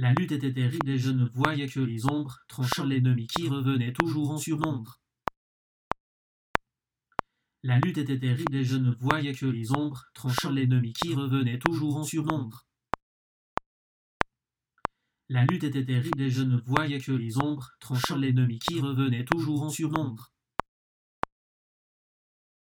La lutte était terrible et je ne voyais que les ombres tranchant l'ennemi qui revenait toujours en surnombre. La lutte était terrible et je ne voyais que les ombres tranchant l'ennemi qui revenait toujours en surnombre. La lutte était terrible et je ne voyais que les ombres tranchant l'ennemi qui revenait toujours en surnombre.